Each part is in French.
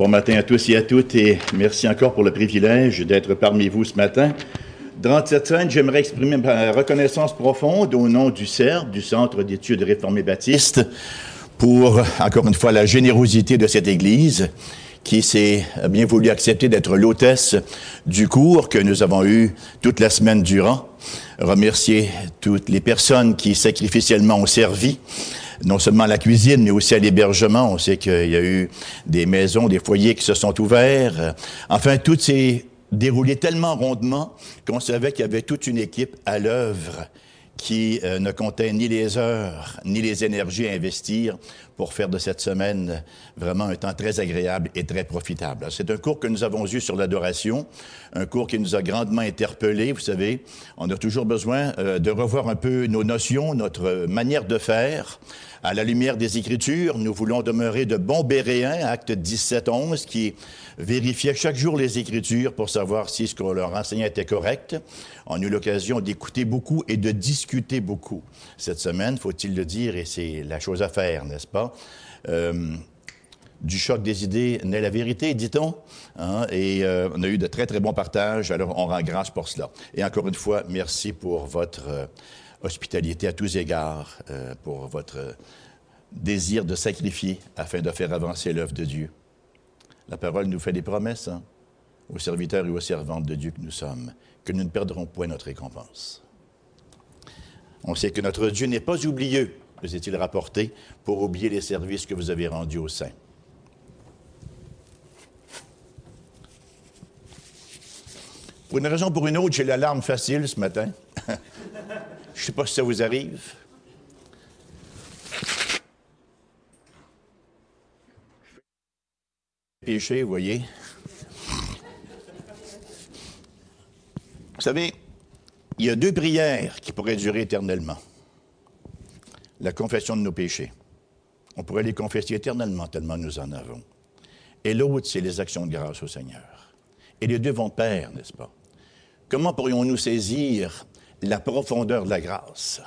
Bon matin à tous et à toutes et merci encore pour le privilège d'être parmi vous ce matin. Dans cette scène, j'aimerais exprimer ma reconnaissance profonde au nom du CERF, du Centre d'études réformées baptistes, pour, encore une fois, la générosité de cette Église qui s'est bien voulu accepter d'être l'hôtesse du cours que nous avons eu toute la semaine durant. Remercier toutes les personnes qui sacrificiellement ont servi non seulement à la cuisine, mais aussi à l'hébergement. On sait qu'il y a eu des maisons, des foyers qui se sont ouverts. Enfin, tout s'est déroulé tellement rondement qu'on savait qu'il y avait toute une équipe à l'œuvre qui euh, ne comptait ni les heures, ni les énergies à investir pour faire de cette semaine vraiment un temps très agréable et très profitable. C'est un cours que nous avons eu sur l'adoration, un cours qui nous a grandement interpellés. Vous savez, on a toujours besoin euh, de revoir un peu nos notions, notre manière de faire. À la lumière des Écritures, nous voulons demeurer de bons Béréens, acte 17-11, qui vérifiaient chaque jour les Écritures pour savoir si ce qu'on leur enseignait était correct. On a eu l'occasion d'écouter beaucoup et de discuter beaucoup cette semaine, faut-il le dire, et c'est la chose à faire, n'est-ce pas? Euh, du choc des idées naît la vérité, dit-on. Hein? Et euh, on a eu de très, très bons partages, alors on rend grâce pour cela. Et encore une fois, merci pour votre... Euh, hospitalité à tous égards, pour votre désir de sacrifier afin de faire avancer l'œuvre de Dieu. La parole nous fait des promesses hein, aux serviteurs et aux servantes de Dieu que nous sommes, que nous ne perdrons point notre récompense. On sait que notre Dieu n'est pas oublieux, nous est-il rapporté, pour oublier les services que vous avez rendus au sein? Pour une raison ou pour une autre, j'ai l'alarme facile ce matin. Je ne sais pas si ça vous arrive. Péché, vous voyez. Vous savez, il y a deux prières qui pourraient durer éternellement. La confession de nos péchés. On pourrait les confesser éternellement tellement nous en avons. Et l'autre, c'est les actions de grâce au Seigneur. Et les deux vont pair, n'est-ce pas? Comment pourrions-nous saisir la profondeur de la grâce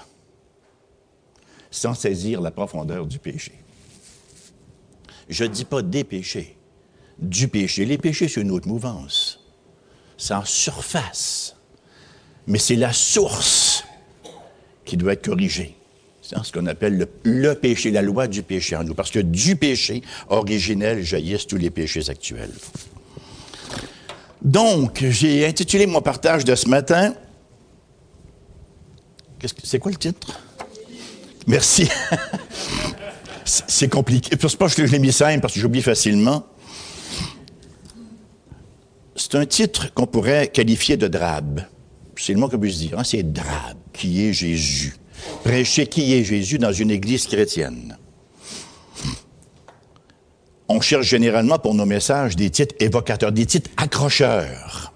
sans saisir la profondeur du péché? Je ne dis pas des péchés, du péché. Les péchés, c'est une autre mouvance. C'est en surface. Mais c'est la source qui doit être corrigée. Ce qu'on appelle le, péché, la loi du péché en nous. Parce que du péché originel jaillissent tous les péchés actuels. Donc, j'ai intitulé mon partage de ce matin c'est quoi le titre? Merci. c'est compliqué. C'est pas que je l'ai mis simple parce que j'oublie facilement. C'est un titre qu'on pourrait qualifier de drabe. C'est le mot que je dire. Hein? C'est drabe. Qui est Jésus? Prêcher qui est Jésus dans une église chrétienne. On cherche généralement pour nos messages des titres évocateurs, des titres accrocheurs.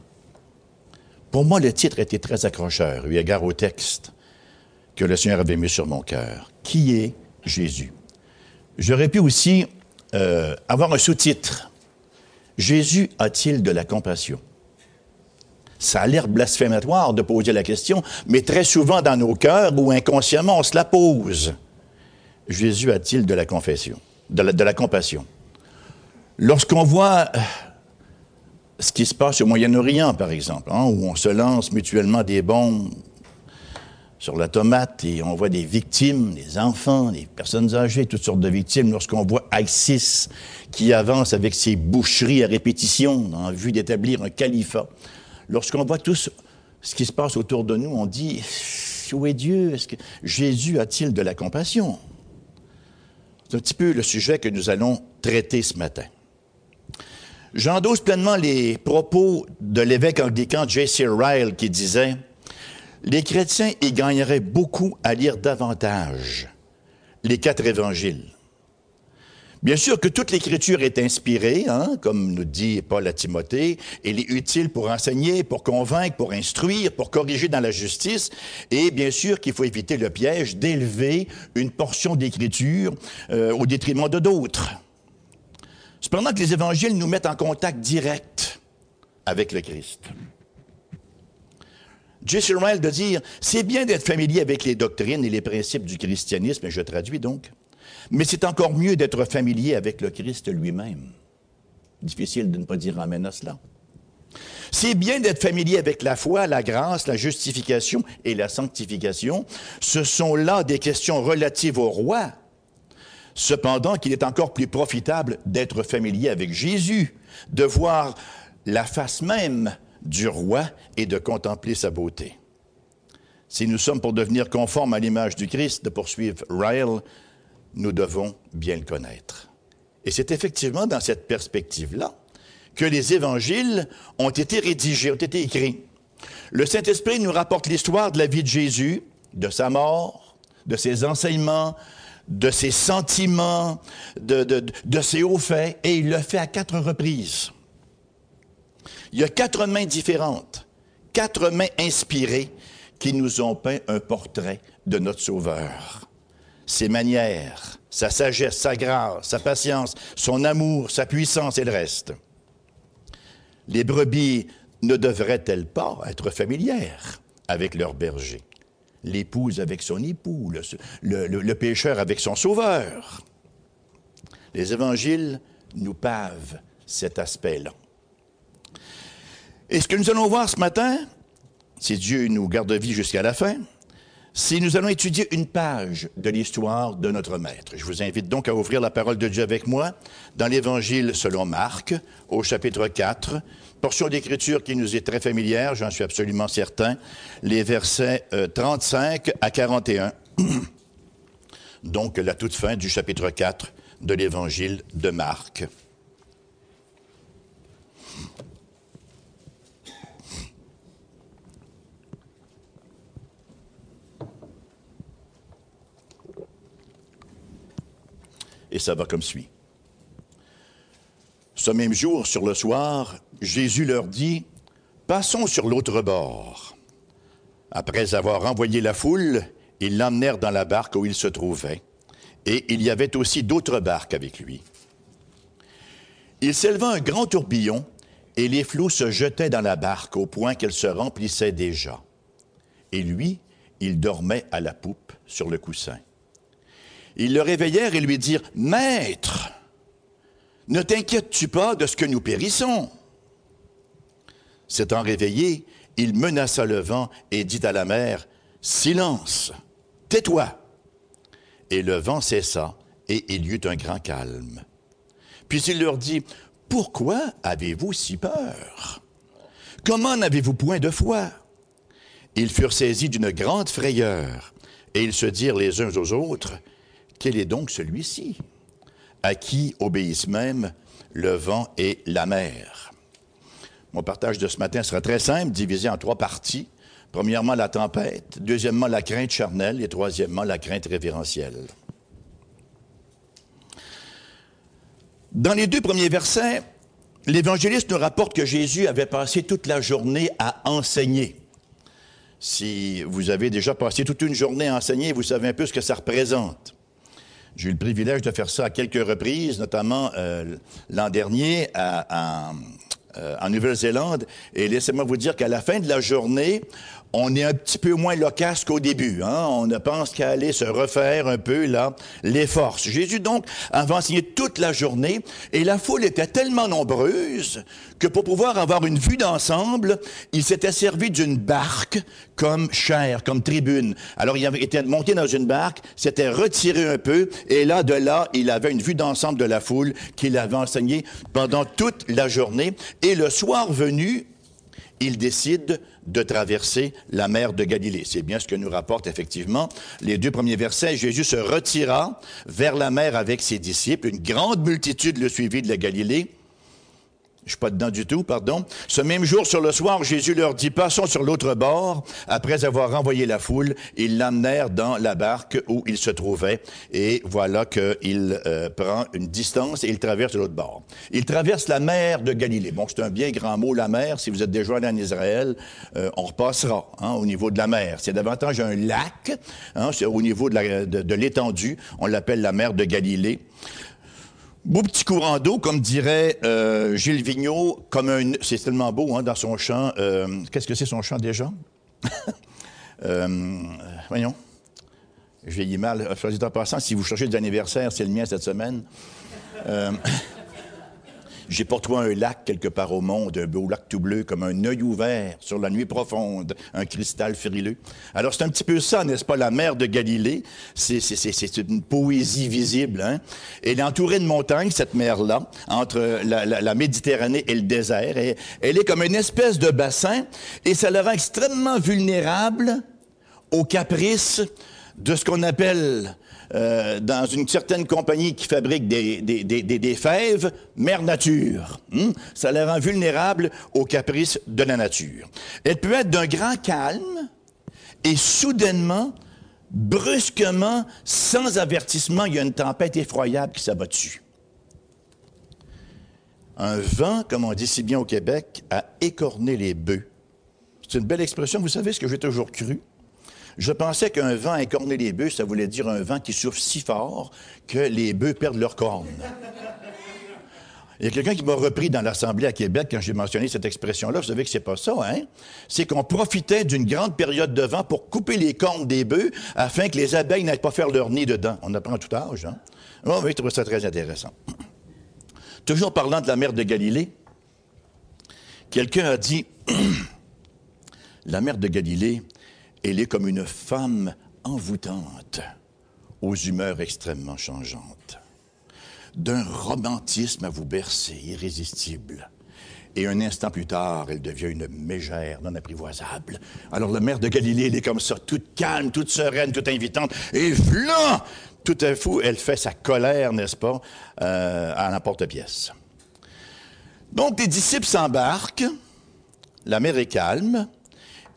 Pour moi, le titre était très accrocheur, eu égard au texte que le Seigneur avait mis sur mon cœur. Qui est Jésus? J'aurais pu aussi euh, avoir un sous-titre. Jésus a-t-il de la compassion? Ça a l'air blasphématoire de poser la question, mais très souvent dans nos cœurs ou inconsciemment, on se la pose. Jésus a-t-il de la confession, de la, compassion? Lorsqu'on voit euh, ce qui se passe au Moyen-Orient, par exemple, hein, où on se lance mutuellement des bombes sur la tomate et on voit des victimes, des enfants, des personnes âgées, toutes sortes de victimes. Lorsqu'on voit ISIS qui avance avec ses boucheries à répétition en vue d'établir un califat, lorsqu'on voit tout ce, qui se passe autour de nous, on dit où est Dieu? Jésus a-t-il de la compassion? C'est un petit peu le sujet que nous allons traiter ce matin. J'endosse pleinement les propos de l'évêque anglican J.C. Ryle qui disait les chrétiens y gagneraient beaucoup à lire davantage les quatre évangiles. Bien sûr que toute l'écriture est inspirée, hein, comme nous dit Paul à Timothée, elle est utile pour enseigner, pour convaincre, pour instruire, pour corriger dans la justice, et bien sûr qu'il faut éviter le piège d'élever une portion d'écriture euh, au détriment de d'autres. Cependant que les évangiles nous mettent en contact direct avec le Christ. J.C. Ryle de dire, c'est bien d'être familier avec les doctrines et les principes du christianisme, et je traduis donc, mais c'est encore mieux d'être familier avec le Christ lui-même. Difficile de ne pas dire amen à cela. C'est bien d'être familier avec la foi, la grâce, la justification et la sanctification. Ce sont là des questions relatives au roi. Cependant, qu'il est encore plus profitable d'être familier avec Jésus, de voir la face même du roi et de contempler sa beauté. Si nous sommes pour devenir conformes à l'image du Christ, de poursuivre Ryle, nous devons bien le connaître. Et c'est effectivement dans cette perspective-là que les évangiles ont été rédigés, ont été écrits. Le Saint-Esprit nous rapporte l'histoire de la vie de Jésus, de sa mort, de ses enseignements, de ses sentiments, de, de ses hauts faits, et il le fait à quatre reprises. Il y a quatre mains différentes, quatre mains inspirées qui nous ont peint un portrait de notre Sauveur. Ses manières, sa sagesse, sa grâce, sa patience, son amour, sa puissance et le reste. Les brebis ne devraient-elles pas être familières avec leur berger? L'épouse avec son époux, le, le, pécheur avec son sauveur. Les évangiles nous pavent cet aspect-là. Et ce que nous allons voir ce matin, si Dieu nous garde vie jusqu'à la fin, si nous allons étudier une page de l'histoire de notre Maître. Je vous invite donc à ouvrir la parole de Dieu avec moi dans l'Évangile selon Marc, au chapitre 4, portion d'écriture qui nous est très familière, j'en suis absolument certain, les versets 35 euh, à 41, donc la toute fin du chapitre 4 de l'Évangile de Marc. Et ça va comme suit. Ce même jour, sur le soir, Jésus leur dit, Passons sur l'autre bord. Après avoir envoyé la foule, ils l'emmenèrent dans la barque où il se trouvait, et il y avait aussi d'autres barques avec lui. Il s'éleva un grand tourbillon, et les flots se jetaient dans la barque au point qu'elle se remplissait déjà. Et lui, il dormait à la poupe sur le coussin. Ils le réveillèrent et lui dirent, Maître, ne t'inquiètes-tu pas de ce que nous périssons? S'étant réveillé, il menaça le vent et dit à la mer, Silence, tais-toi. Et le vent cessa, et il y eut un grand calme. Puis il leur dit, Pourquoi avez-vous si peur? Comment n'avez-vous point de foi? Ils furent saisis d'une grande frayeur, et ils se dirent les uns aux autres, quel est donc celui-ci à qui obéissent même le vent et la mer? Mon partage de ce matin sera très simple, divisé en trois parties. Premièrement, la tempête. Deuxièmement, la crainte charnelle. Et troisièmement, la crainte révérentielle. Dans les deux premiers versets, l'évangéliste nous rapporte que Jésus avait passé toute la journée à enseigner. Si vous avez déjà passé toute une journée à enseigner, vous savez un peu ce que ça représente. J'ai eu le privilège de faire ça à quelques reprises, notamment euh, l'an dernier à, euh, en Nouvelle-Zélande. Et laissez-moi vous dire qu'à la fin de la journée, on est un petit peu moins loquace qu'au début. Hein? On ne pense qu'à aller se refaire un peu là les forces. Jésus donc avait enseigné toute la journée et la foule était tellement nombreuse que pour pouvoir avoir une vue d'ensemble, il s'était servi d'une barque comme chair, comme tribune. Alors il avait été monté dans une barque, s'était retiré un peu et là de là, il avait une vue d'ensemble de la foule qu'il avait enseigné pendant toute la journée et le soir venu, il décide de traverser la mer de Galilée. C'est bien ce que nous rapportent effectivement les deux premiers versets. Jésus se retira vers la mer avec ses disciples. Une grande multitude le suivit de la Galilée je suis pas dedans du tout, pardon. Ce même jour, sur le soir, Jésus leur dit, passons sur l'autre bord. Après avoir renvoyé la foule, ils l'amenèrent dans la barque où il se trouvait. Et voilà qu'il euh, prend une distance et il traverse l'autre bord. Il traverse la mer de Galilée. Bon, c'est un bien grand mot, la mer. Si vous êtes déjà allé en Israël, euh, on repassera hein, au niveau de la mer. C'est davantage un lac. Hein, au niveau de l'étendue. on l'appelle la mer de Galilée. Beau petit courant d'eau, comme dirait euh, Gilles Vigneault, comme un... C'est tellement beau hein, dans son chant. Euh, qu'est-ce que c'est son chant déjà? euh, voyons. Je vieillis mal. En passant, si vous cherchez des anniversaires, c'est le mien cette semaine. J'ai pour toi un lac quelque part au monde, un beau lac tout bleu, comme un œil ouvert sur la nuit profonde, un cristal frileux. Alors c'est un petit peu ça, n'est-ce pas, la mer de Galilée? C'est, une poésie visible. Hein? Elle est entourée de montagnes, cette mer-là, entre la, la, la, Méditerranée et le désert. Elle est comme une espèce de bassin, et ça le rend extrêmement vulnérable aux caprices de ce qu'on appelle euh, dans une certaine compagnie qui fabrique des, des, fèves, mère nature. Hmm? Ça les rend vulnérables aux caprices de la nature. Elle peut être d'un grand calme et soudainement, brusquement, sans avertissement, il y a une tempête effroyable qui s'abat dessus. Un vent, comme on dit si bien au Québec, a écorné les bœufs. C'est une belle expression, vous savez ce que j'ai toujours cru? Je pensais qu'un vent incorné les bœufs, ça voulait dire un vent qui souffle si fort que les bœufs perdent leurs cornes. Il y a quelqu'un qui m'a repris dans l'Assemblée à Québec quand j'ai mentionné cette expression-là. Vous savez que c'est pas ça, hein? C'est qu'on profitait d'une grande période de vent pour couper les cornes des bœufs afin que les abeilles n'aillent pas faire leur nid dedans. On apprend à tout âge, hein? Oh, oui, je trouve ça très intéressant. Toujours parlant de la mer de Galilée, quelqu'un a dit, la mer de Galilée, elle est comme une femme envoûtante, aux humeurs extrêmement changeantes, d'un romantisme à vous bercer, irrésistible. Et un instant plus tard, elle devient une mégère non apprivoisable. Alors la mère de Galilée, elle est comme ça, toute calme, toute sereine, toute invitante. Et voilà, tout à coup, elle fait sa colère, n'est-ce pas, euh, à n'importe-pièce. Donc, les disciples s'embarquent, la mer est calme,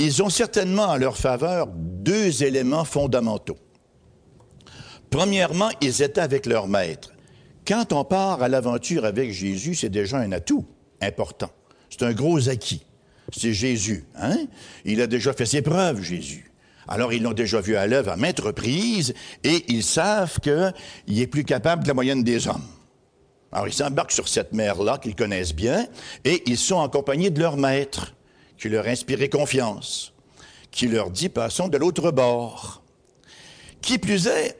ils ont certainement en leur faveur deux éléments fondamentaux. Premièrement, ils étaient avec leur maître. Quand on part à l'aventure avec Jésus, c'est déjà un atout important. C'est un gros acquis. C'est Jésus. Hein? Il a déjà fait ses preuves, Jésus. Alors, ils l'ont déjà vu à l'œuvre à maintes reprises et ils savent qu'il est plus capable que la moyenne des hommes. Alors, ils s'embarquent sur cette mer-là qu'ils connaissent bien et ils sont en compagnie de leur maître qui leur inspirait confiance, qui leur dit passons de l'autre bord. Qui plus est,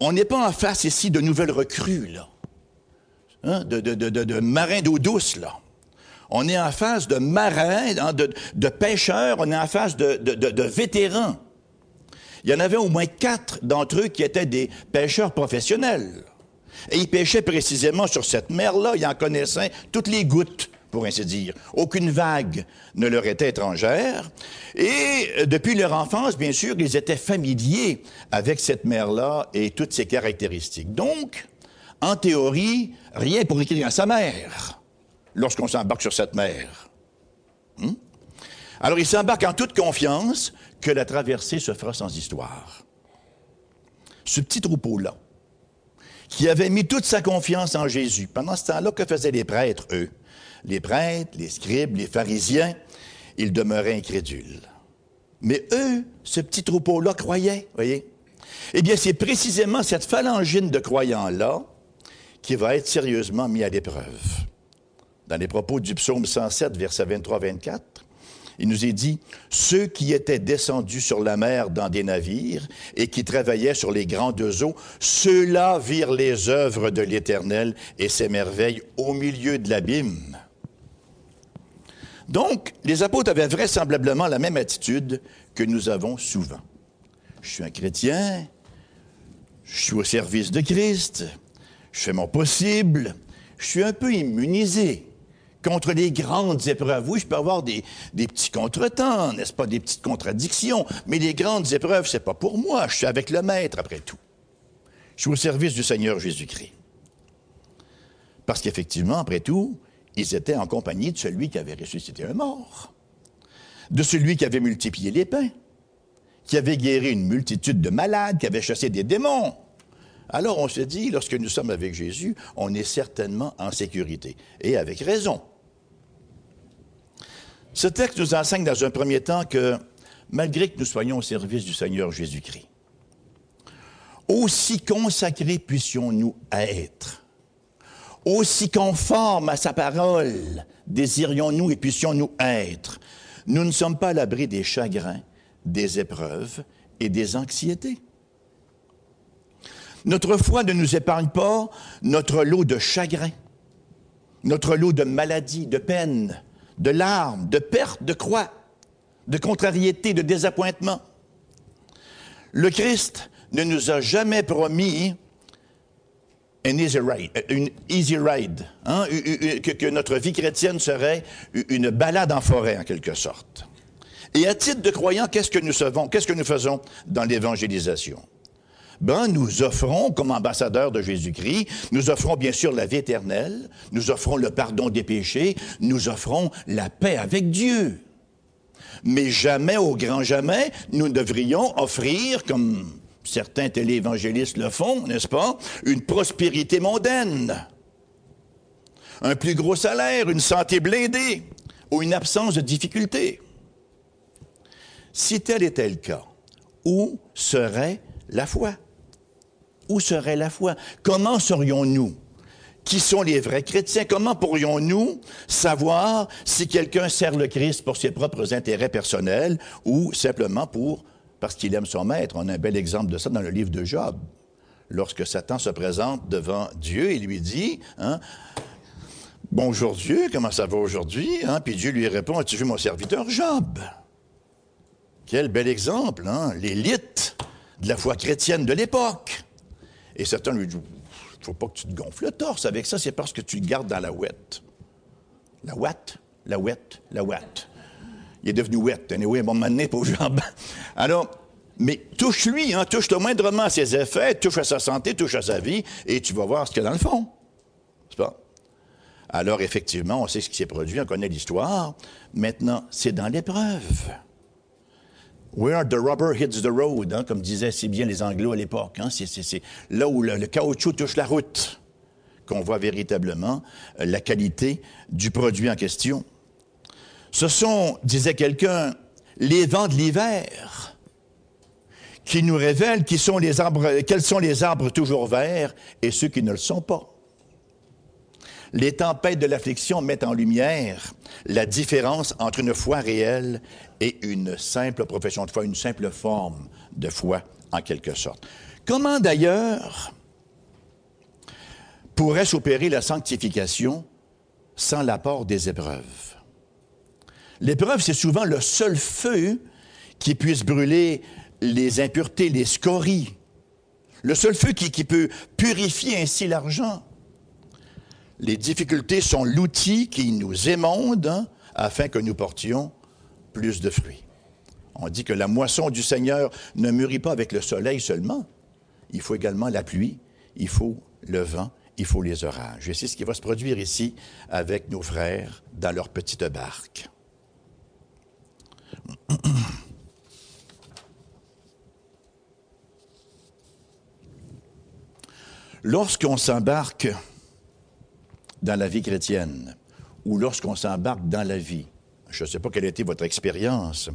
on n'est pas en face ici de nouvelles recrues, là. Hein, de, de, de, de, marins d'eau douce, là. On est en face de marins, hein, de, pêcheurs, on est en face de, vétérans. Il y en avait au moins quatre d'entre eux qui étaient des pêcheurs professionnels. Et ils pêchaient précisément sur cette mer-là, ils en connaissaient toutes les gouttes pour ainsi dire. Aucune vague ne leur était étrangère. Et euh, depuis leur enfance, bien sûr, ils étaient familiers avec cette mer-là et toutes ses caractéristiques. Donc, en théorie, rien pour écrire à sa mère lorsqu'on s'embarque sur cette mer. Hmm? Alors, ils s'embarquent en toute confiance que la traversée se fera sans histoire. Ce petit troupeau-là, qui avait mis toute sa confiance en Jésus, pendant ce temps-là, que faisaient les prêtres, eux? Les prêtres, les scribes, les pharisiens, ils demeuraient incrédules. Mais eux, ce petit troupeau-là croyait, voyez. Eh bien, c'est précisément cette phalangine de croyants-là qui va être sérieusement mis à l'épreuve. Dans les propos du psaume 107, verset 23-24, il nous est dit, ceux qui étaient descendus sur la mer dans des navires et qui travaillaient sur les grandes eaux, ceux-là virent les œuvres de l'Éternel et ses merveilles au milieu de l'abîme. Donc, les apôtres avaient vraisemblablement la même attitude que nous avons souvent. Je suis un chrétien, je suis au service de Christ, je fais mon possible, je suis un peu immunisé contre les grandes épreuves. Oui, je peux avoir des, des petits contretemps, n'est-ce pas, des petites contradictions, mais les grandes épreuves, c'est pas pour moi, je suis avec le Maître après tout. Je suis au service du Seigneur Jésus-Christ. Parce qu'effectivement, après tout, ils étaient en compagnie de celui qui avait ressuscité un mort, de celui qui avait multiplié les pains, qui avait guéri une multitude de malades, qui avait chassé des démons. Alors on se dit, lorsque nous sommes avec Jésus, on est certainement en sécurité, et avec raison. Ce texte nous enseigne dans un premier temps que, malgré que nous soyons au service du Seigneur Jésus-Christ, aussi consacrés puissions-nous être, aussi conformes à sa parole désirions-nous et puissions-nous être. Nous ne sommes pas à l'abri des chagrins, des épreuves et des anxiétés. Notre foi ne nous épargne pas notre lot de chagrins. notre lot de maladies, de peines, de larmes, de pertes, de croix, de contrariétés, de désappointements. Le Christ ne nous a jamais promis ride, une easy ride hein, que, notre vie chrétienne serait une balade en forêt en quelque sorte. Et à titre de croyant, qu'est-ce que nous faisons, qu'est-ce que nous faisons dans l'évangélisation? Ben, nous offrons, comme ambassadeurs de Jésus-Christ, nous offrons bien sûr la vie éternelle, nous offrons le pardon des péchés, nous offrons la paix avec Dieu. Mais jamais, au grand jamais, nous devrions offrir, comme certains téléévangélistes le font, n'est-ce pas, une prospérité mondaine, un plus gros salaire, une santé blindée ou une absence de difficultés. Si tel était le cas, où serait la foi? Où serait la foi? Comment serions-nous? Qui sont les vrais chrétiens? Comment pourrions-nous savoir si quelqu'un sert le Christ pour ses propres intérêts personnels ou simplement pour parce qu'il aime son maître? On a un bel exemple de ça dans le livre de Job. Lorsque Satan se présente devant Dieu et lui dit, hein, Bonjour Dieu, comment ça va aujourd'hui? Hein? Puis Dieu lui répond, As-tu vu mon serviteur Job? Quel bel exemple, hein? l'élite de la foi chrétienne de l'époque. Et certains lui disent, faut pas que tu te gonfles le torse avec ça, c'est parce que tu le gardes dans la ouette. La ouette, la ouette, la ouette. Il est devenu ouette, anyway, un bon moment donné, pauvre jambes. Alors, mais touche-lui, hein, touche-le moindrement à ses effets, touche à sa santé, touche à sa vie, et tu vas voir ce qu'il y a dans le fond. C'est pas? Alors, effectivement, on sait ce qui s'est produit, on connaît l'histoire. Maintenant, c'est dans l'épreuve. Where the rubber hits the road, hein, comme disaient si bien les Anglo à l'époque. Hein, c'est là où le, caoutchouc touche la route qu'on voit véritablement euh, la qualité du produit en question. Ce sont, disait quelqu'un, les vents de l'hiver qui nous révèlent quels sont les arbres toujours verts et ceux qui ne le sont pas. Les tempêtes de l'affliction mettent en lumière la différence entre une foi réelle et une simple profession de foi, une simple forme de foi en quelque sorte. Comment d'ailleurs pourrait s'opérer la sanctification sans l'apport des épreuves? L'épreuve, c'est souvent le seul feu qui puisse brûler les impuretés, les scories. Le seul feu qui, peut purifier ainsi l'argent. Les difficultés sont l'outil qui nous émonde hein, afin que nous portions plus de fruits. On dit que la moisson du Seigneur ne mûrit pas avec le soleil seulement. Il faut également la pluie, il faut le vent, il faut les orages. Et c'est ce qui va se produire ici avec nos frères dans leur petite barque. Lorsqu'on s'embarque dans la vie chrétienne ou lorsqu'on s'embarque dans la vie, je ne sais pas quelle a été votre expérience,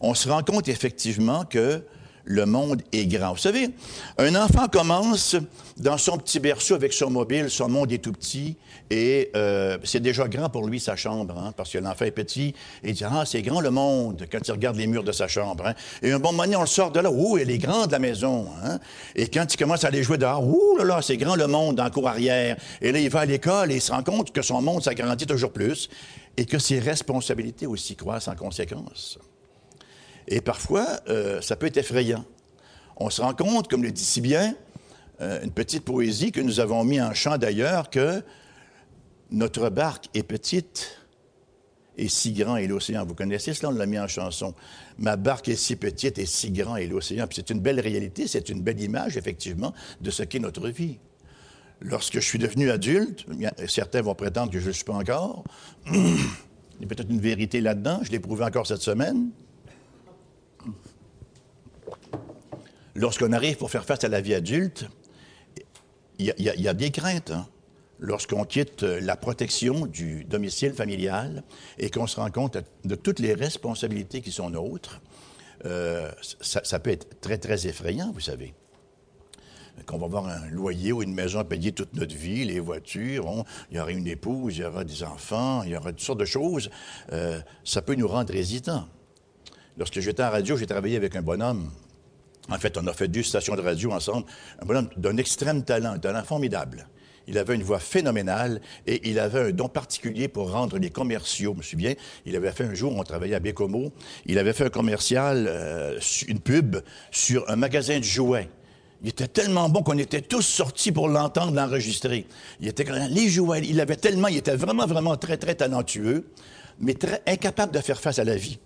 on se rend compte effectivement que le monde est grand. Vous savez, un enfant commence dans son petit berceau avec son mobile, son monde est tout petit, et euh, c'est déjà grand pour lui sa chambre, hein, parce que l'enfant est petit, et il dit, ah, c'est grand le monde, quand il regarde les murs de sa chambre. Hein. Et un bon moment on le sort de là, ouh, elle est grande la maison. Hein. Et quand il commence à aller jouer dehors, ouh là là, c'est grand le monde en cour arrière. Et là, il va à l'école et il se rend compte que son monde s'agrandit toujours plus, et que ses responsabilités aussi croissent en conséquence. Et parfois, euh, ça peut être effrayant. On se rend compte, comme le dit si bien, euh, une petite poésie que nous avons mis en chant d'ailleurs, que notre barque est petite et si grand est l'océan. Vous connaissez cela, on l'a mis en chanson. Ma barque est si petite et si grand est l'océan. c'est une belle réalité, c'est une belle image, effectivement, de ce qu'est notre vie. Lorsque je suis devenu adulte, certains vont prétendre que je ne le suis pas encore. Il y a peut-être une vérité là-dedans, je l'ai prouvé encore cette semaine. Lorsqu'on arrive pour faire face à la vie adulte, il y, a des craintes. Hein. Lorsqu'on quitte la protection du domicile familial et qu'on se rend compte de toutes les responsabilités qui sont nôtres, euh, ça, peut être très, très effrayant, vous savez. Qu'on va avoir un loyer ou une maison à payer toute notre vie, les voitures, il y aura une épouse, il y aura des enfants, il y aura toutes sortes de choses. Euh, ça peut nous rendre hésitants. Lorsque j'étais en radio, j'ai travaillé avec un bonhomme. En fait, on a fait deux stations de radio ensemble. Un bonhomme d'un extrême talent, un talent formidable. Il avait une voix phénoménale et il avait un don particulier pour rendre les commerciaux. Je me souviens, il avait fait un jour, on travaillait à Bécomo, il avait fait un commercial, euh, une pub sur un magasin de jouets. Il était tellement bon qu'on était tous sortis pour l'entendre, l'enregistrer. Il était les jouets, il avait tellement, il était vraiment, vraiment très, très talentueux, mais très incapable de faire face à la vie.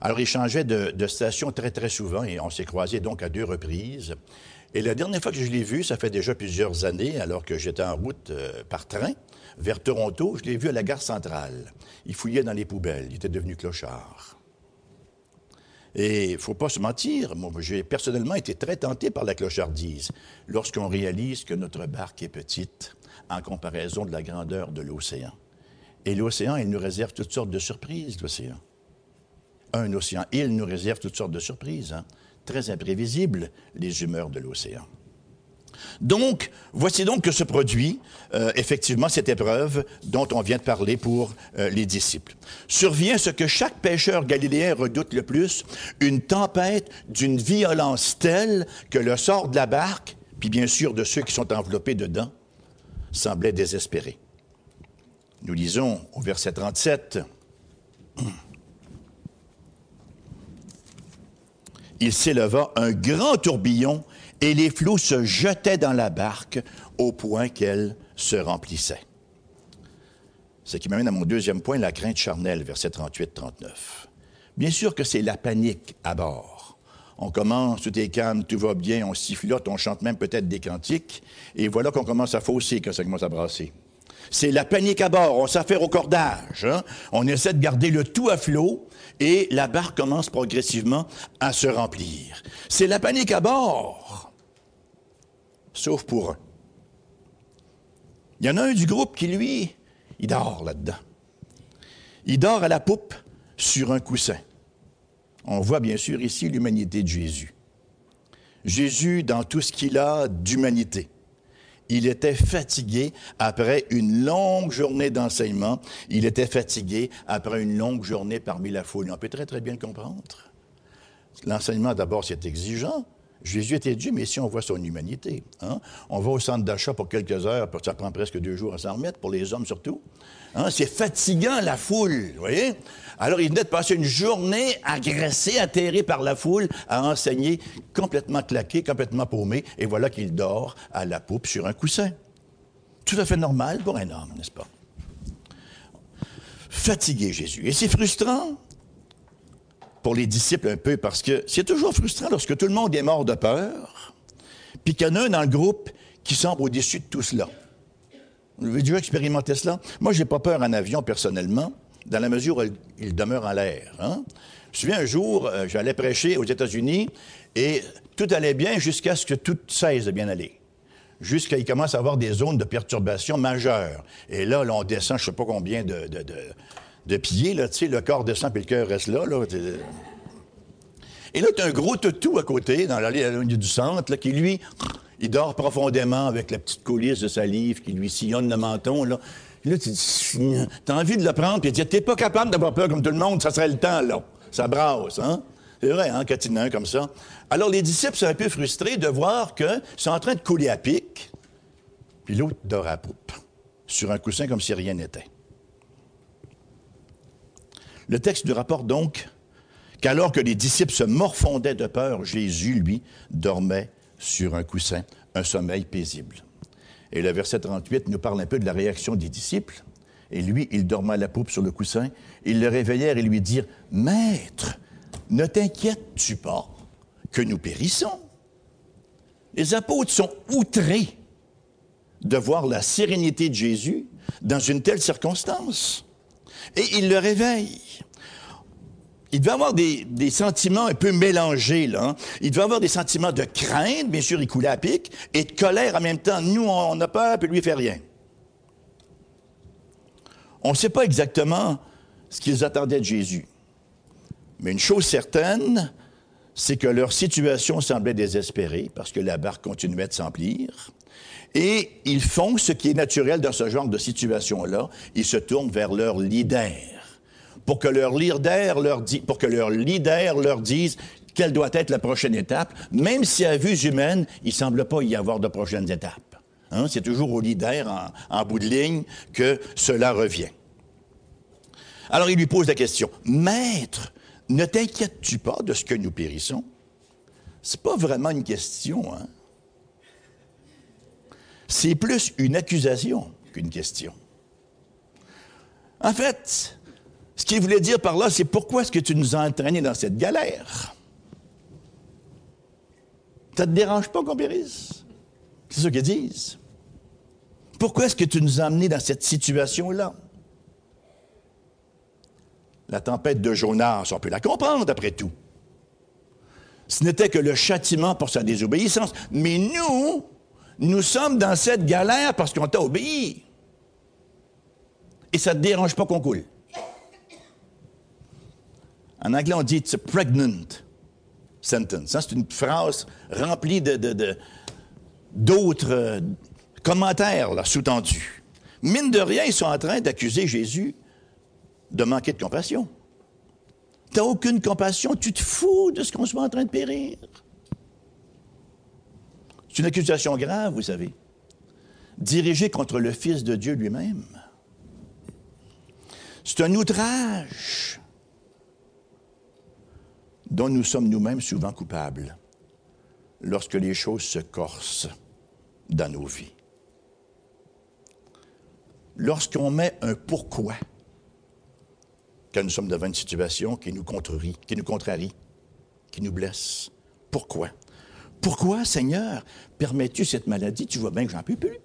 Alors, il changeait de, station très, très souvent et on s'est croisés donc à deux reprises. Et la dernière fois que je l'ai vu, ça fait déjà plusieurs années, alors que j'étais en route euh, par train vers Toronto, je l'ai vu à la gare centrale. Il fouillait dans les poubelles, il était devenu clochard. Et il faut pas se mentir, j'ai personnellement été très tenté par la clochardise lorsqu'on réalise que notre barque est petite en comparaison de la grandeur de l'océan. Et l'océan, il nous réserve toutes sortes de surprises, l'océan. Un océan, il nous réserve toutes sortes de surprises. Hein très imprévisibles, les humeurs de l'océan. Donc, voici donc que se produit euh, effectivement cette épreuve dont on vient de parler pour euh, les disciples. Survient ce que chaque pêcheur galiléen redoute le plus, une tempête d'une violence telle que le sort de la barque, puis bien sûr de ceux qui sont enveloppés dedans, semblait désespéré. Nous lisons au verset 37. Il s'éleva un grand tourbillon et les flots se jetaient dans la barque au point qu'elle se remplissait. Ce qui m'amène à mon deuxième point, la crainte charnelle, verset 38-39. Bien sûr que c'est la panique à bord. On commence, tout est calme, tout va bien, on sifflote, on chante même peut-être des cantiques, et voilà qu'on commence à fausser quand ça commence à brasser. C'est la panique à bord, on s'affaire au cordage, hein? on essaie de garder le tout à flot, et la barque commence progressivement à se remplir. C'est la panique à bord, sauf pour un. Il y en a un du groupe qui, lui, il dort là-dedans. Il dort à la poupe sur un coussin. On voit bien sûr ici l'humanité de Jésus. Jésus dans tout ce qu'il a d'humanité. Il était fatigué après une longue journée d'enseignement. Il était fatigué après une longue journée parmi la foule. On peut très, très bien le comprendre. L'enseignement, d'abord, c'est exigeant. Jésus était Dieu, mais ici, on voit son humanité. Hein. On va au centre d'achat pour quelques heures, ça prend presque deux jours à s'en remettre, pour les hommes surtout. Hein. C'est fatigant, la foule, voyez? Alors, il venait de passer une journée agressé, atterré par la foule, à enseigner, complètement claqué, complètement paumé, et voilà qu'il dort à la poupe sur un coussin. Tout à fait normal pour un homme, n'est-ce pas? Fatigué, Jésus. Et c'est frustrant pour les disciples un peu parce que c'est toujours frustrant lorsque tout le monde est mort de peur, puis qu'il y en a un dans le groupe qui semble au-dessus de tout cela. Vous avez déjà expérimenté cela? Moi, j'ai pas peur en avion personnellement, dans la mesure où il demeure en l'air. Hein? Je me souviens un jour, euh, j'allais prêcher aux États-Unis et tout allait bien jusqu'à ce que tout cesse de bien aller. Jusqu'à qu'il commence à avoir des zones de perturbation majeures. Et là, là on descend, je sais pas combien de, de, de pieds, là, le corps descend puis le cœur reste là, là. Et là, tu as un gros toutou à côté, dans la ligne du centre, là, qui, lui, il dort profondément avec la petite coulisse de salive qui lui sillonne le menton, là. Là, tu as envie de le prendre, puis tu t'es pas capable d'avoir peur comme tout le monde, ça serait le temps, là. Ça brasse, hein? C'est vrai, hein, quand un comme ça. Alors, les disciples sont un peu frustrés de voir qu'ils sont en train de couler à pic, puis l'autre dort à poupe, sur un coussin comme si rien n'était. Le texte nous rapporte donc qu'alors que les disciples se morfondaient de peur, Jésus, lui, dormait sur un coussin, un sommeil paisible. Et le verset 38 nous parle un peu de la réaction des disciples. Et lui, il dormait la poupe sur le coussin. Ils le réveillèrent et lui dirent, Maître, ne t'inquiètes-tu pas que nous périssons? Les apôtres sont outrés de voir la sérénité de Jésus dans une telle circonstance. Et il le réveille. Il devait avoir des, sentiments un peu mélangés, là. Hein. Il devait avoir des sentiments de crainte, bien sûr, il coulait à pic, et de colère en même temps. Nous, on a peur, puis lui, il fait rien. On ne sait pas exactement ce qu'ils attendaient de Jésus. Mais une chose certaine, c'est que leur situation semblait désespérée parce que la barque continuait de s'emplir. Et ils font ce qui est naturel dans ce genre de situation-là. Ils se tournent vers leur leader pour que leur leader leur dise, quelle doit être la prochaine étape, même si à vue humaine, il semble pas y avoir de prochaines étapes. Hein, c'est toujours au leader, en, en bout de ligne, que cela revient. Alors il lui pose la question, Maître, ne t'inquiètes-tu pas de ce que nous périssons? C'est pas vraiment une question, hein? C'est plus une accusation qu'une question. En fait, ce qu'il voulait dire par là, c'est pourquoi est-ce que tu nous as entraînés dans cette galère? Ça te dérange pas qu'on périsse? C'est ce qu'ils disent. Pourquoi est-ce que tu nous as amenés dans cette situation-là? La tempête de Jonas, on peut la comprendre après tout. Ce n'était que le châtiment pour sa désobéissance. Mais nous, nous sommes dans cette galère parce qu'on t'a obéi. Et ça ne te dérange pas qu'on coule? En anglais, on dit it's pregnant sentence. C'est une phrase remplie de, d'autres euh, commentaires sous-tendus. Mine de rien, ils sont en train d'accuser Jésus de manquer de compassion. Tu n'as aucune compassion, tu te fous de ce qu'on soit en train de périr. C'est une accusation grave, vous savez, dirigée contre le Fils de Dieu lui-même. C'est un outrage dont nous sommes nous-mêmes souvent coupables lorsque les choses se corsent dans nos vies. Lorsqu'on met un pourquoi quand nous sommes devant une situation qui nous contrarie, qui nous contrarie, qui nous blesse. Pourquoi? Pourquoi, Seigneur, permets-tu cette maladie? Tu vois bien que j'en peux plus.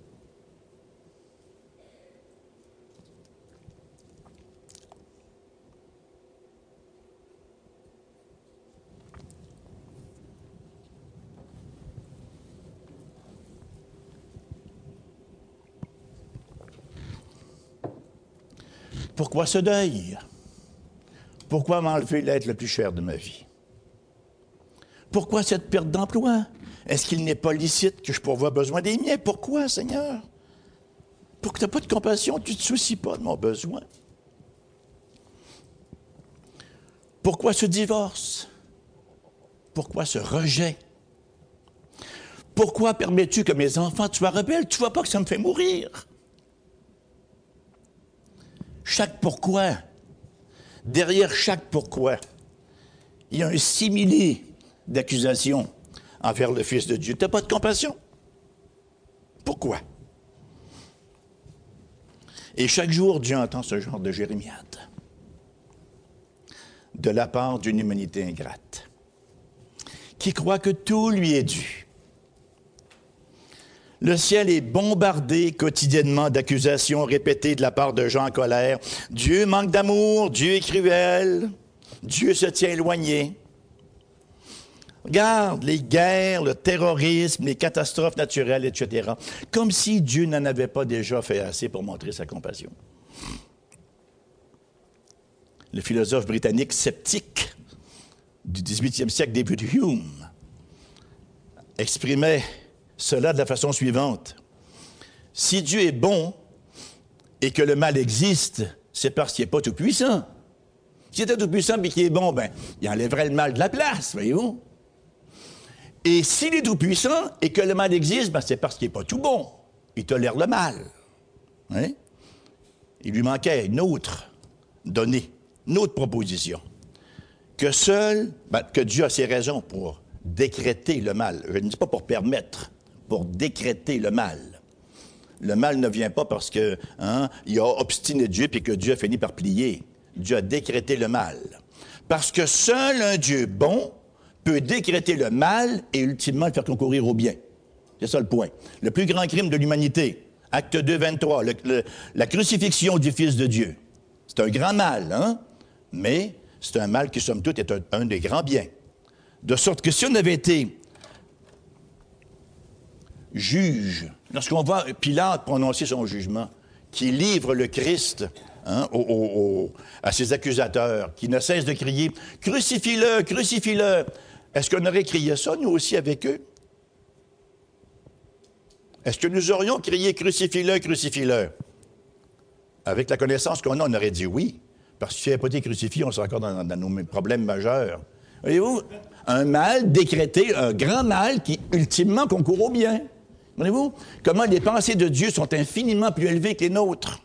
Pourquoi ce deuil? Pourquoi m'enlever l'être le plus cher de ma vie? Pourquoi cette perte d'emploi? Est-ce qu'il n'est pas licite que je pourvoie besoin des miens? Pourquoi, Seigneur? Pour que tu n'as pas de compassion, tu ne te soucies pas de mon besoin. Pourquoi ce divorce? Pourquoi ce rejet? Pourquoi permets-tu que mes enfants soient rebelles? Tu vois pas que ça me fait mourir? Chaque pourquoi, derrière chaque pourquoi, il y a un simili d'accusation envers le Fils de Dieu. Tu n'as pas de compassion? Pourquoi? Et chaque jour, Dieu entend ce genre de jérémiade de la part d'une humanité ingrate qui croit que tout lui est dû le ciel est bombardé quotidiennement d'accusations répétées de la part de gens en colère. Dieu manque d'amour, Dieu est cruel, Dieu se tient éloigné. Regarde les guerres, le terrorisme, les catastrophes naturelles, etc. Comme si Dieu n'en avait pas déjà fait assez pour montrer sa compassion. Le philosophe britannique sceptique du 18e siècle, David Hume, exprimait cela de la façon suivante. Si Dieu est bon et que le mal existe, c'est parce qu'il n'est pas tout-puissant. S'il était tout-puissant et qu'il est bon, ben, il enlèverait le mal de la place, voyez-vous. Et s'il est tout-puissant et que le mal existe, ben, c'est parce qu'il n'est pas tout bon. Il tolère le mal. Hein? Il lui manquait une autre donnée, une autre proposition. Que seul, ben, que Dieu a ses raisons pour décréter le mal. Je ne dis pas pour permettre pour décréter le mal. Le mal ne vient pas parce que hein, il a obstiné Dieu et que Dieu a fini par plier. Dieu a décrété le mal. Parce que seul un Dieu bon peut décréter le mal et ultimement le faire concourir au bien. C'est ça le point. Le plus grand crime de l'humanité, acte 2, 23, la crucifixion du Fils de Dieu. C'est un grand mal, hein? Mais c'est un mal qui, somme toute, est un, un des grands biens. De sorte que si on avait été juge, lorsqu'on voit Pilate prononcer son jugement, qui livre le Christ hein, à ses accusateurs, qui ne cesse de crier Crucifie-le, crucifie-le. Est-ce qu'on aurait crié ça, nous aussi, avec eux? Est-ce que nous aurions crié Crucifie-le, crucifie-le? Avec la connaissance qu'on a, on aurait dit oui. Parce que s'il n'avait pas été crucifié, on serait encore dans, dans nos problèmes majeurs. Voyez-vous? Un mal décrété, un grand mal qui ultimement concourt au bien Voyez-vous comment les pensées de Dieu sont infiniment plus élevées que les nôtres?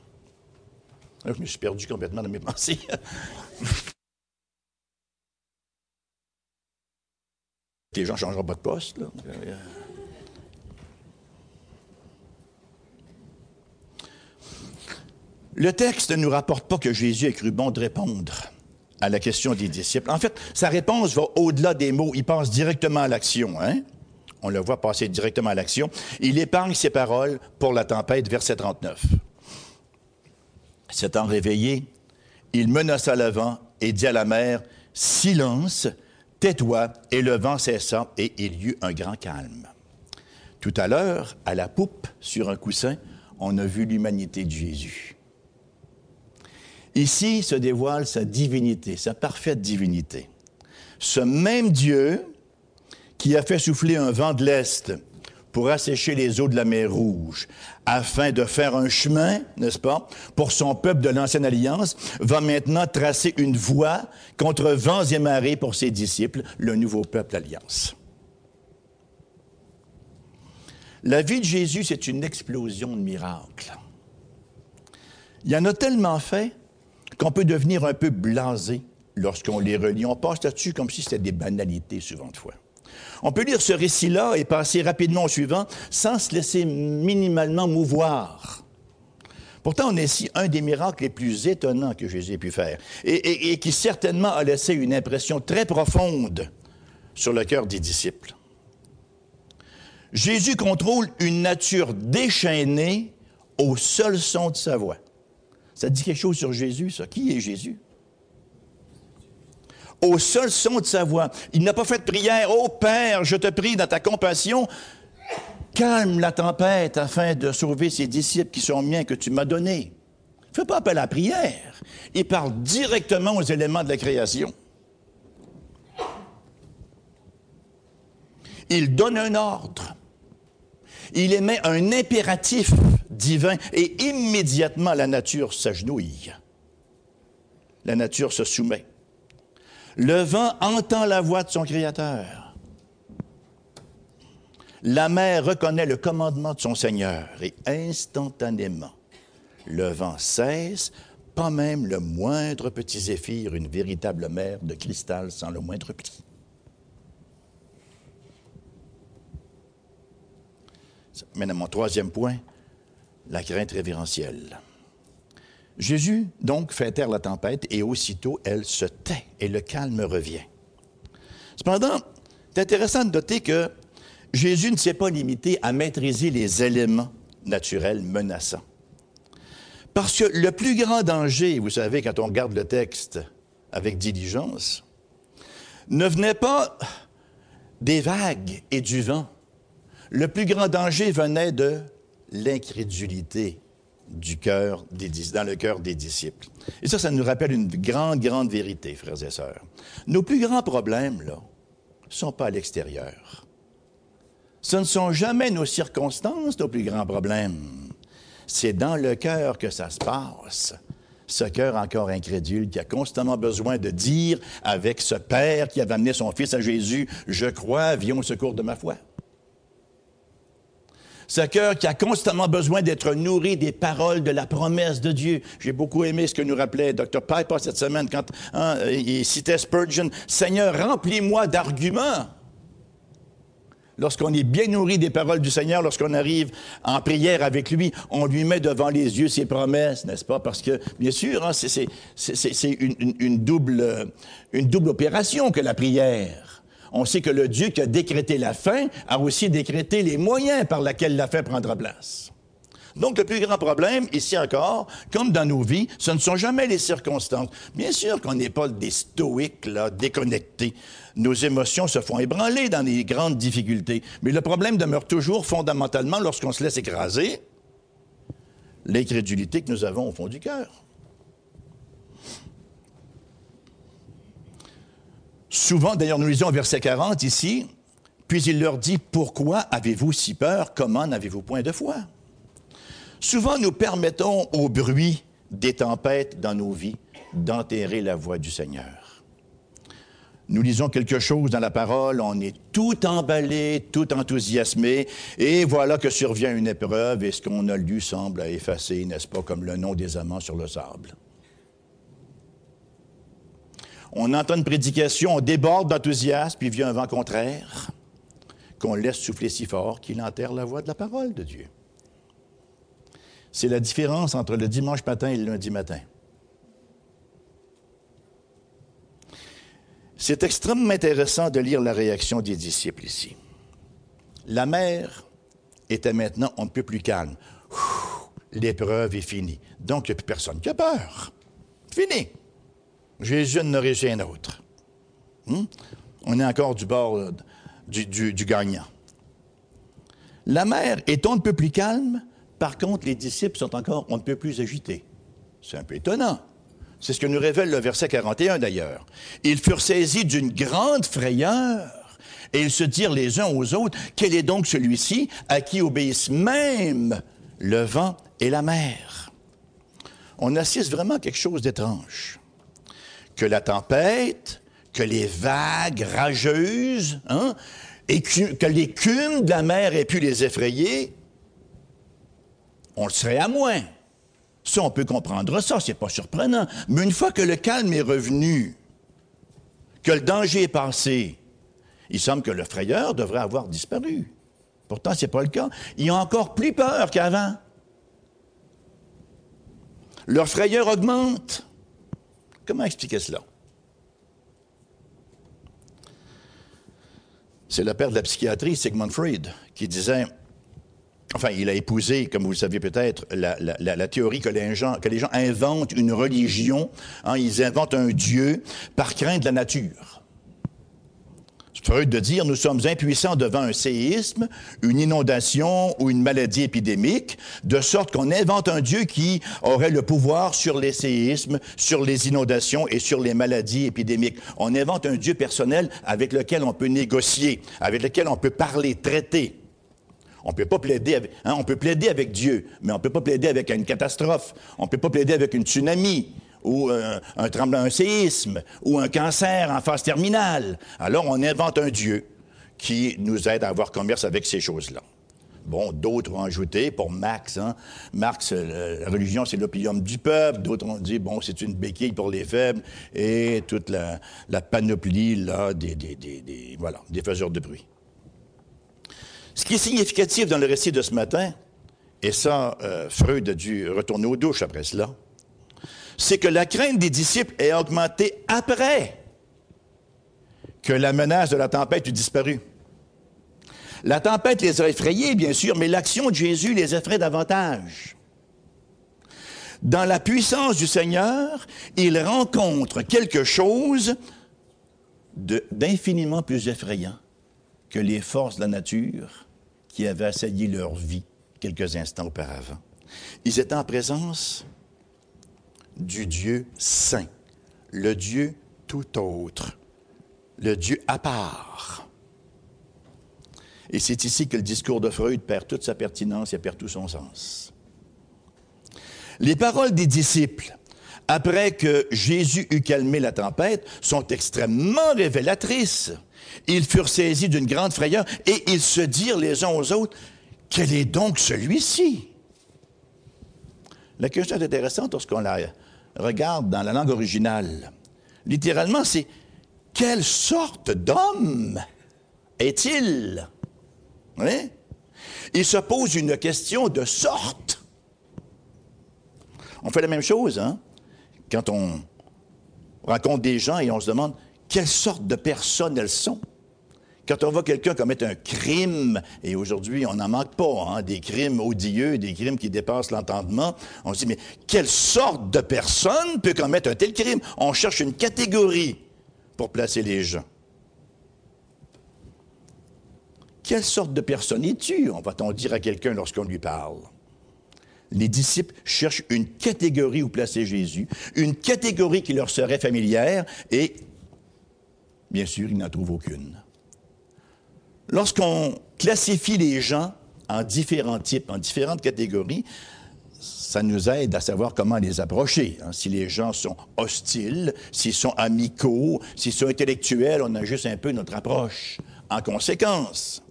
je me suis perdu complètement dans mes pensées. les gens ne changeront pas de poste. Là. Le texte ne nous rapporte pas que Jésus ait cru bon de répondre à la question des disciples. En fait, sa réponse va au-delà des mots. Il passe directement à l'action. Hein? On le voit passer directement à l'action. Il épargne ses paroles pour la tempête, verset 39. S'étant réveillé, il menaça le vent et dit à la mer, Silence, tais-toi, et le vent cessa, et il y eut un grand calme. Tout à l'heure, à la poupe, sur un coussin, on a vu l'humanité de Jésus. Ici se dévoile sa divinité, sa parfaite divinité. Ce même Dieu qui a fait souffler un vent de l'Est pour assécher les eaux de la mer Rouge, afin de faire un chemin, n'est-ce pas, pour son peuple de l'ancienne alliance, va maintenant tracer une voie contre vents et marées pour ses disciples, le nouveau peuple alliance. La vie de Jésus, c'est une explosion de miracles. Il y en a tellement fait qu'on peut devenir un peu blasé lorsqu'on les relit. On passe là-dessus comme si c'était des banalités souvent de fois. On peut lire ce récit-là et passer rapidement au suivant sans se laisser minimalement mouvoir. Pourtant, on est ici un des miracles les plus étonnants que Jésus ait pu faire et, et qui certainement a laissé une impression très profonde sur le cœur des disciples. Jésus contrôle une nature déchaînée au seul son de sa voix. Ça dit quelque chose sur Jésus, ça? Qui est Jésus? Au seul son de sa voix. Il n'a pas fait de prière. Ô Père, je te prie dans ta compassion, calme la tempête afin de sauver ces disciples qui sont miens que tu m'as donnés. Il ne fait pas appel à la prière. Il parle directement aux éléments de la création. Il donne un ordre. Il émet un impératif divin et immédiatement la nature s'agenouille. La nature se soumet. Le vent entend la voix de son Créateur. La mer reconnaît le commandement de son Seigneur et instantanément, le vent cesse, pas même le moindre petit zéphyr, une véritable mer de cristal sans le moindre pli. Ça à mon troisième point, la crainte révérentielle. Jésus, donc, fait taire la tempête et aussitôt elle se tait et le calme revient. Cependant, c'est intéressant de noter que Jésus ne s'est pas limité à maîtriser les éléments naturels menaçants. Parce que le plus grand danger, vous savez, quand on regarde le texte avec diligence, ne venait pas des vagues et du vent. Le plus grand danger venait de l'incrédulité du cœur dans le cœur des disciples. Et ça, ça nous rappelle une grande, grande vérité, frères et sœurs. Nos plus grands problèmes, là, sont pas à l'extérieur. Ce ne sont jamais nos circonstances, nos plus grands problèmes. C'est dans le cœur que ça se passe. Ce cœur encore incrédule qui a constamment besoin de dire avec ce Père qui avait amené son Fils à Jésus, Je crois, viens au secours de ma foi. Ce cœur qui a constamment besoin d'être nourri des paroles de la promesse de Dieu. J'ai beaucoup aimé ce que nous rappelait Dr. Piper cette semaine quand hein, il citait Spurgeon. Seigneur, remplis-moi d'arguments. Lorsqu'on est bien nourri des paroles du Seigneur, lorsqu'on arrive en prière avec lui, on lui met devant les yeux ses promesses, n'est-ce pas? Parce que, bien sûr, hein, c'est une, double, une double opération que la prière on sait que le Dieu qui a décrété la fin a aussi décrété les moyens par lesquels la fin prendra place. Donc, le plus grand problème, ici encore, comme dans nos vies, ce ne sont jamais les circonstances. Bien sûr qu'on n'est pas des stoïques, déconnectés. Nos émotions se font ébranler dans les grandes difficultés. Mais le problème demeure toujours fondamentalement lorsqu'on se laisse écraser l'incrédulité que nous avons au fond du cœur. Souvent, d'ailleurs, nous lisons verset 40 ici, puis il leur dit, pourquoi avez-vous si peur? Comment n'avez-vous point de foi? Souvent, nous permettons au bruit des tempêtes dans nos vies d'enterrer la voix du Seigneur. nous lisons quelque chose dans la parole, on est tout emballé, tout enthousiasmé, et voilà que survient une épreuve, et ce qu'on a lu semble effacer, n'est-ce pas, comme le nom des amants sur le sable. On entend une prédication, on déborde d'enthousiasme, puis vient un vent contraire, qu'on laisse souffler si fort qu'il enterre la voix de la parole de Dieu. C'est la différence entre le dimanche matin et le lundi matin. C'est extrêmement intéressant de lire la réaction des disciples ici. La mer était maintenant on ne peut plus calme. L'épreuve est finie. Donc, il n'y a plus personne qui a peur. Fini. Jésus en aurait un autre. Hmm? On est encore du bord euh, du, du, gagnant. La mer est on ne peut plus calme. Par contre, les disciples sont encore on ne peut plus agités. C'est un peu étonnant. C'est ce que nous révèle le verset 41 d'ailleurs. Ils furent saisis d'une grande frayeur et ils se dirent les uns aux autres, quel est donc celui-ci à qui obéissent même le vent et la mer? On assiste vraiment à quelque chose d'étrange. Que la tempête, que les vagues rageuses, hein, et que l'écume de la mer ait pu les effrayer, on le serait à moins. Ça, on peut comprendre ça, c'est pas surprenant. Mais une fois que le calme est revenu, que le danger est passé, il semble que le frayeur devrait avoir disparu. Pourtant, ce n'est pas le cas. Ils ont encore plus peur qu'avant. Leur frayeur augmente. Comment expliquer cela? C'est le père de la psychiatrie, Sigmund Freud, qui disait Enfin, il a épousé, comme vous le savez peut-être, la, théorie que les, gens, que les gens inventent une religion, hein, ils inventent un Dieu par crainte de la nature. Freud de dire, nous sommes impuissants devant un séisme, une inondation ou une maladie épidémique, de sorte qu'on invente un Dieu qui aurait le pouvoir sur les séismes, sur les inondations et sur les maladies épidémiques. On invente un Dieu personnel avec lequel on peut négocier, avec lequel on peut parler, traiter. On peut pas plaider avec, hein, on peut plaider avec Dieu, mais on peut pas plaider avec une catastrophe. On peut pas plaider avec une tsunami ou un, un tremblement, un séisme ou un cancer en phase terminale. Alors on invente un Dieu qui nous aide à avoir commerce avec ces choses-là. Bon, d'autres ont ajouté, pour Marx, hein, Marx, euh, la religion, c'est l'opium du peuple. D'autres ont dit, bon, c'est une béquille pour les faibles et toute la, panoplie, là, des, voilà, des faiseurs de bruit. Ce qui est significatif dans le récit de ce matin, et ça, euh, Freud a dû retourner aux douches après cela, c'est que la crainte des disciples est augmentée après que la menace de la tempête eut disparu. La tempête les a effrayés, bien sûr, mais l'action de Jésus les effraie davantage. Dans la puissance du Seigneur, ils rencontrent quelque chose d'infiniment plus effrayant que les forces de la nature qui avaient assailli leur vie quelques instants auparavant. Ils étaient en présence du Dieu saint, le Dieu tout autre, le Dieu à part. Et c'est ici que le discours de Freud perd toute sa pertinence et perd tout son sens. Les paroles des disciples, après que Jésus eut calmé la tempête, sont extrêmement révélatrices. Ils furent saisis d'une grande frayeur et ils se dirent les uns aux autres, quel est donc celui-ci? La question est intéressante lorsqu'on la regarde dans la langue originale. Littéralement, c'est quelle sorte d'homme est-il? Il se pose une question de sorte. On fait la même chose, hein? Quand on rencontre des gens et on se demande quelle sorte de personnes elles sont. Quand on voit quelqu'un commettre un crime, et aujourd'hui on n'en manque pas, hein, des crimes odieux, des crimes qui dépassent l'entendement, on se dit, mais quelle sorte de personne peut commettre un tel crime? On cherche une catégorie pour placer les gens. Quelle sorte de personne es-tu? On va-t-on dire à quelqu'un lorsqu'on lui parle? Les disciples cherchent une catégorie où placer Jésus, une catégorie qui leur serait familière, et bien sûr, ils n'en trouvent aucune. Lorsqu'on classifie les gens en différents types, en différentes catégories, ça nous aide à savoir comment les approcher. Hein. Si les gens sont hostiles, s'ils sont amicaux, s'ils sont intellectuels, on a juste un peu notre approche. En conséquence,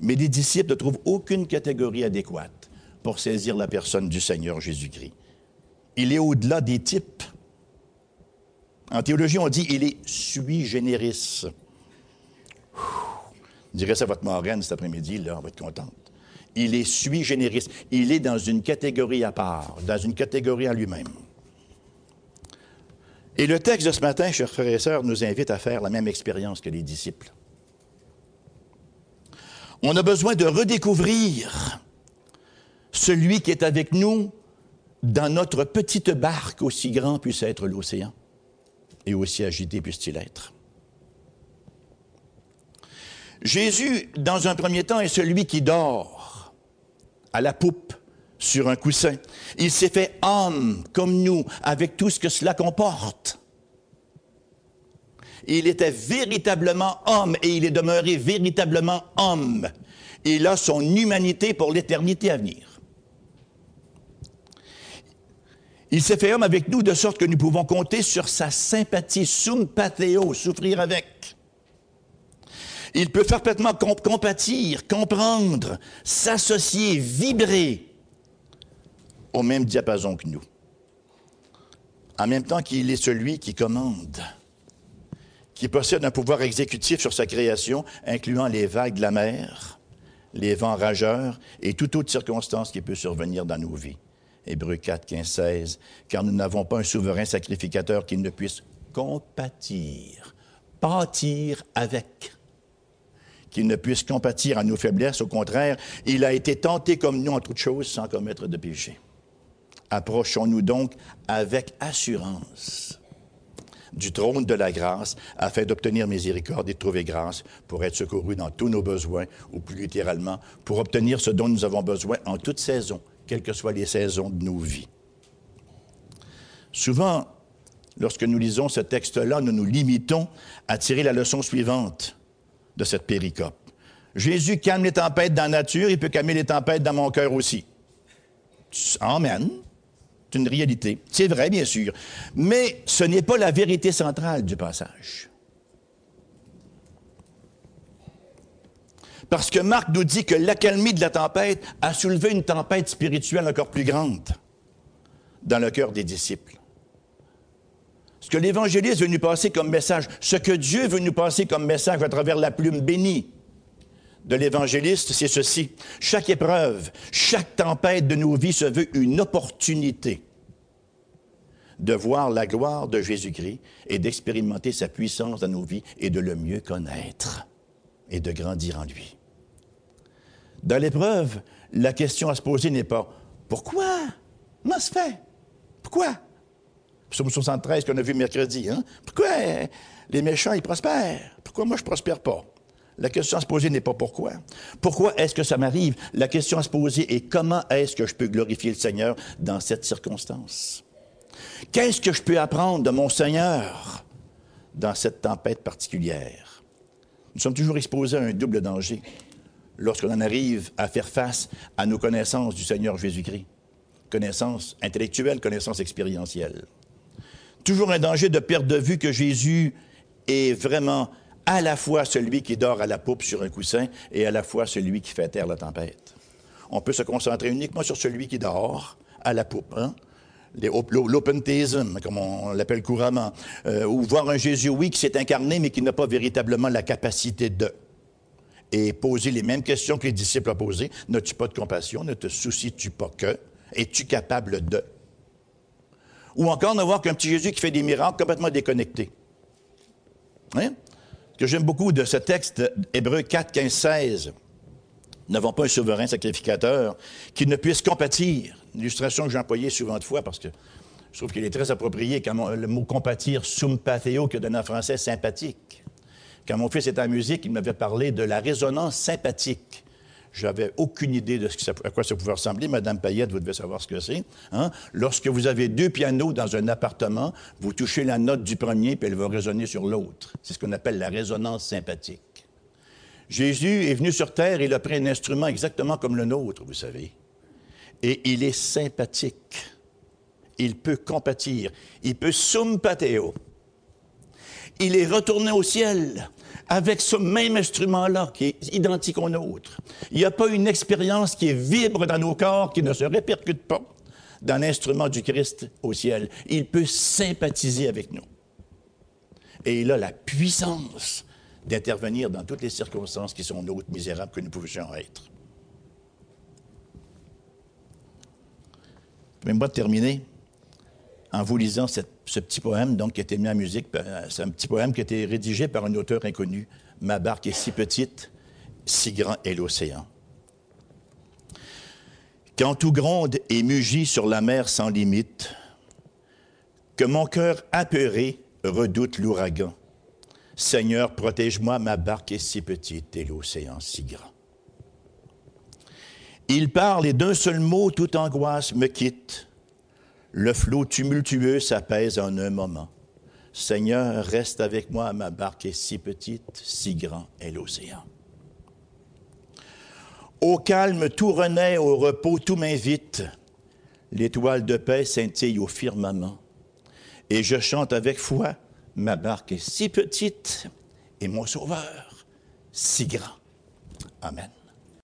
mais les disciples ne trouvent aucune catégorie adéquate pour saisir la personne du Seigneur Jésus-Christ. Il est au-delà des types. En théologie, on dit il est sui generis. Dirais ça à votre marraine cet après-midi, là, on va être contente. Il est sui generis. Il est dans une catégorie à part, dans une catégorie en lui-même. Et le texte de ce matin, chers frères et sœurs, nous invite à faire la même expérience que les disciples. On a besoin de redécouvrir celui qui est avec nous dans notre petite barque, aussi grand puisse être l'océan et aussi agité puisse-t-il être. Jésus, dans un premier temps, est celui qui dort à la poupe sur un coussin. Il s'est fait homme comme nous, avec tout ce que cela comporte. Il était véritablement homme et il est demeuré véritablement homme. Il a son humanité pour l'éternité à venir. Il s'est fait homme avec nous de sorte que nous pouvons compter sur sa sympathie, souffrir avec. Il peut parfaitement compatir, comprendre, s'associer, vibrer au même diapason que nous. En même temps qu'il est celui qui commande qui possède un pouvoir exécutif sur sa création, incluant les vagues de la mer, les vents rageurs et toute autre circonstance qui peut survenir dans nos vies. Hébreux 4, 15, 16, car nous n'avons pas un souverain sacrificateur qui ne puisse compatir, pâtir avec, qui ne puisse compatir à nos faiblesses. Au contraire, il a été tenté comme nous en toutes choses sans commettre de péché. Approchons-nous donc avec assurance du trône de la grâce afin d'obtenir miséricorde et de trouver grâce pour être secourus dans tous nos besoins, ou plus littéralement, pour obtenir ce dont nous avons besoin en toute saison, quelles que soient les saisons de nos vies. Souvent, lorsque nous lisons ce texte-là, nous nous limitons à tirer la leçon suivante de cette péricope. Jésus calme les tempêtes dans la nature, il peut calmer les tempêtes dans mon cœur aussi. Amen une réalité. C'est vrai, bien sûr. Mais ce n'est pas la vérité centrale du passage. Parce que Marc nous dit que l'accalmie de la tempête a soulevé une tempête spirituelle encore plus grande dans le cœur des disciples. Ce que l'évangéliste veut nous passer comme message, ce que Dieu veut nous passer comme message à travers la plume bénie de l'évangéliste, c'est ceci. Chaque épreuve, chaque tempête de nos vies se veut une opportunité de voir la gloire de Jésus-Christ et d'expérimenter sa puissance dans nos vies et de le mieux connaître et de grandir en lui. Dans l'épreuve, la question à se poser n'est pas pourquoi? Comment se fait? Pourquoi? Psaume 73 qu'on a vu mercredi, hein? Pourquoi les méchants, ils prospèrent? Pourquoi moi, je prospère pas? La question à se poser n'est pas pourquoi. Pourquoi est-ce que ça m'arrive? La question à se poser est comment est-ce que je peux glorifier le Seigneur dans cette circonstance? Qu'est-ce que je peux apprendre de mon Seigneur dans cette tempête particulière? Nous sommes toujours exposés à un double danger lorsqu'on en arrive à faire face à nos connaissances du Seigneur Jésus-Christ. Connaissances intellectuelles, connaissances expérientielles. Toujours un danger de perdre de vue que Jésus est vraiment à la fois celui qui dort à la poupe sur un coussin et à la fois celui qui fait taire la tempête. On peut se concentrer uniquement sur celui qui dort à la poupe. Hein? l'opentheism, comme on l'appelle couramment, euh, ou voir un Jésus, oui, qui s'est incarné, mais qui n'a pas véritablement la capacité de. Et poser les mêmes questions que les disciples ont posées. N'as-tu pas de compassion? Ne te soucies-tu pas que? Es-tu capable de? Ou encore ne voir qu'un petit Jésus qui fait des miracles complètement déconnectés. Hein? Que j'aime beaucoup de ce texte, Hébreu 4, 15, 16, n'avons pas un souverain sacrificateur qui ne puisse compatir. Une illustration que j'ai employée souvent de fois parce que je trouve qu'il est très approprié quand le mot compatir, sympatheo, que donne en français sympathique. Quand mon fils était en musique, il m'avait parlé de la résonance sympathique. J'avais aucune idée de ce à quoi ça pouvait ressembler. Madame Payette, vous devez savoir ce que c'est. Hein? Lorsque vous avez deux pianos dans un appartement, vous touchez la note du premier, puis elle va résonner sur l'autre. C'est ce qu'on appelle la résonance sympathique. Jésus est venu sur terre il a pris un instrument exactement comme le nôtre, vous savez. Et il est sympathique. Il peut compatir. Il peut pateo. Il est retourné au ciel avec ce même instrument-là qui est identique au nôtre. Il n'y a pas une expérience qui vibre dans nos corps qui ne se répercute pas dans l'instrument du Christ au ciel. Il peut sympathiser avec nous. Et il a la puissance d'intervenir dans toutes les circonstances qui sont nôtres, misérables que nous pouvions être. Permettez-moi terminer en vous lisant ce petit poème donc, qui a été mis en musique. Euh, c'est un petit poème qui a été rédigé par un auteur inconnu. Ma barque est si petite, si grand est l'océan. Quand tout gronde et mugit sur la mer sans limite, que mon cœur apeuré redoute l'ouragan. Seigneur, protège-moi, ma barque est si petite et l'océan si grand. Il parle et d'un seul mot, toute angoisse me quitte. Le flot tumultueux s'apaise en un moment. Seigneur, reste avec moi, ma barque est si petite, si grand est l'océan. Au calme, tout renaît, au repos, tout m'invite. L'étoile de paix scintille au firmament. Et je chante avec foi, ma barque est si petite et mon sauveur si grand. Amen.